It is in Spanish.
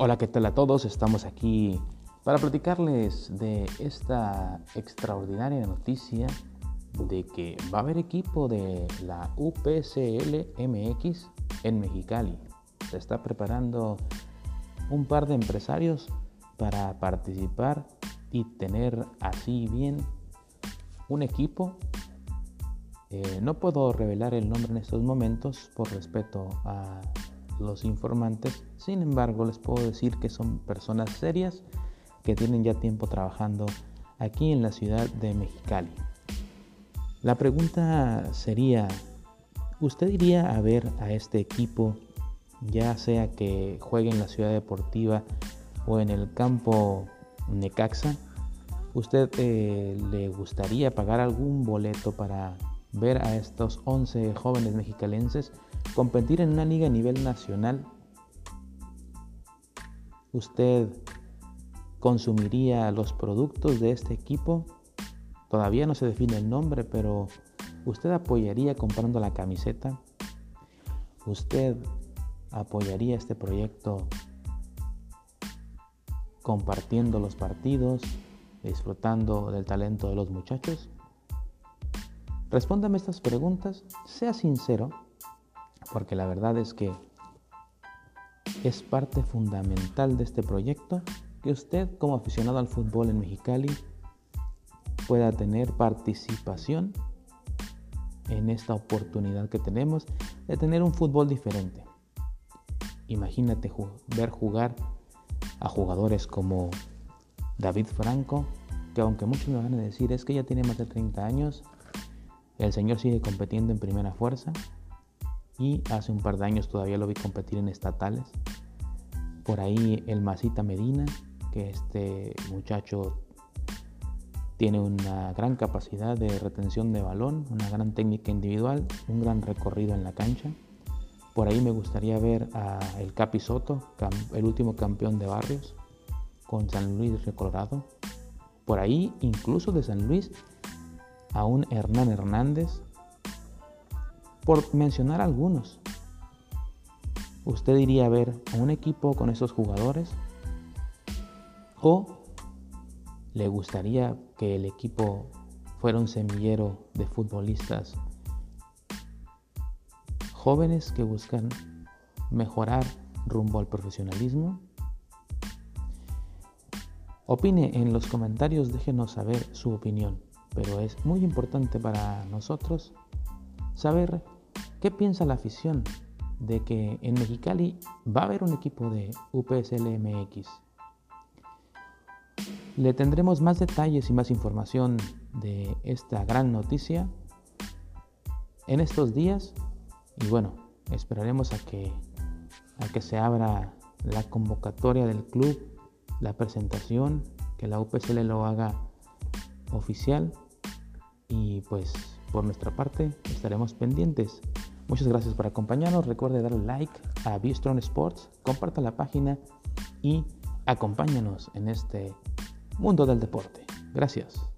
Hola, ¿qué tal a todos? Estamos aquí para platicarles de esta extraordinaria noticia de que va a haber equipo de la UPSL MX en Mexicali. Se está preparando un par de empresarios para participar y tener así bien un equipo. Eh, no puedo revelar el nombre en estos momentos por respeto a los informantes. Sin embargo, les puedo decir que son personas serias que tienen ya tiempo trabajando aquí en la ciudad de Mexicali. La pregunta sería, ¿usted iría a ver a este equipo, ya sea que juegue en la ciudad deportiva o en el campo Necaxa? ¿Usted eh, le gustaría pagar algún boleto para ver a estos 11 jóvenes mexicalenses competir en una liga a nivel nacional, ¿usted consumiría los productos de este equipo? Todavía no se define el nombre, pero ¿usted apoyaría comprando la camiseta? ¿Usted apoyaría este proyecto compartiendo los partidos, disfrutando del talento de los muchachos? Respóndame estas preguntas, sea sincero, porque la verdad es que es parte fundamental de este proyecto que usted como aficionado al fútbol en Mexicali pueda tener participación en esta oportunidad que tenemos de tener un fútbol diferente. Imagínate ver jugar a jugadores como David Franco, que aunque muchos me van a decir es que ya tiene más de 30 años, el señor sigue compitiendo en primera fuerza y hace un par de años todavía lo vi competir en estatales. Por ahí el Masita Medina, que este muchacho tiene una gran capacidad de retención de balón, una gran técnica individual, un gran recorrido en la cancha. Por ahí me gustaría ver a el Capi Soto, el último campeón de barrios, con San Luis de Colorado. Por ahí, incluso de San Luis, a un Hernán Hernández, por mencionar algunos. ¿Usted iría a ver a un equipo con esos jugadores? ¿O le gustaría que el equipo fuera un semillero de futbolistas jóvenes que buscan mejorar rumbo al profesionalismo? Opine en los comentarios, déjenos saber su opinión pero es muy importante para nosotros saber qué piensa la afición de que en Mexicali va a haber un equipo de UPSLMX. Le tendremos más detalles y más información de esta gran noticia en estos días y bueno, esperaremos a que, a que se abra la convocatoria del club, la presentación, que la UPSL lo haga oficial y pues por nuestra parte estaremos pendientes. Muchas gracias por acompañarnos. Recuerde darle like a Strong Sports, comparta la página y acompáñanos en este mundo del deporte. Gracias.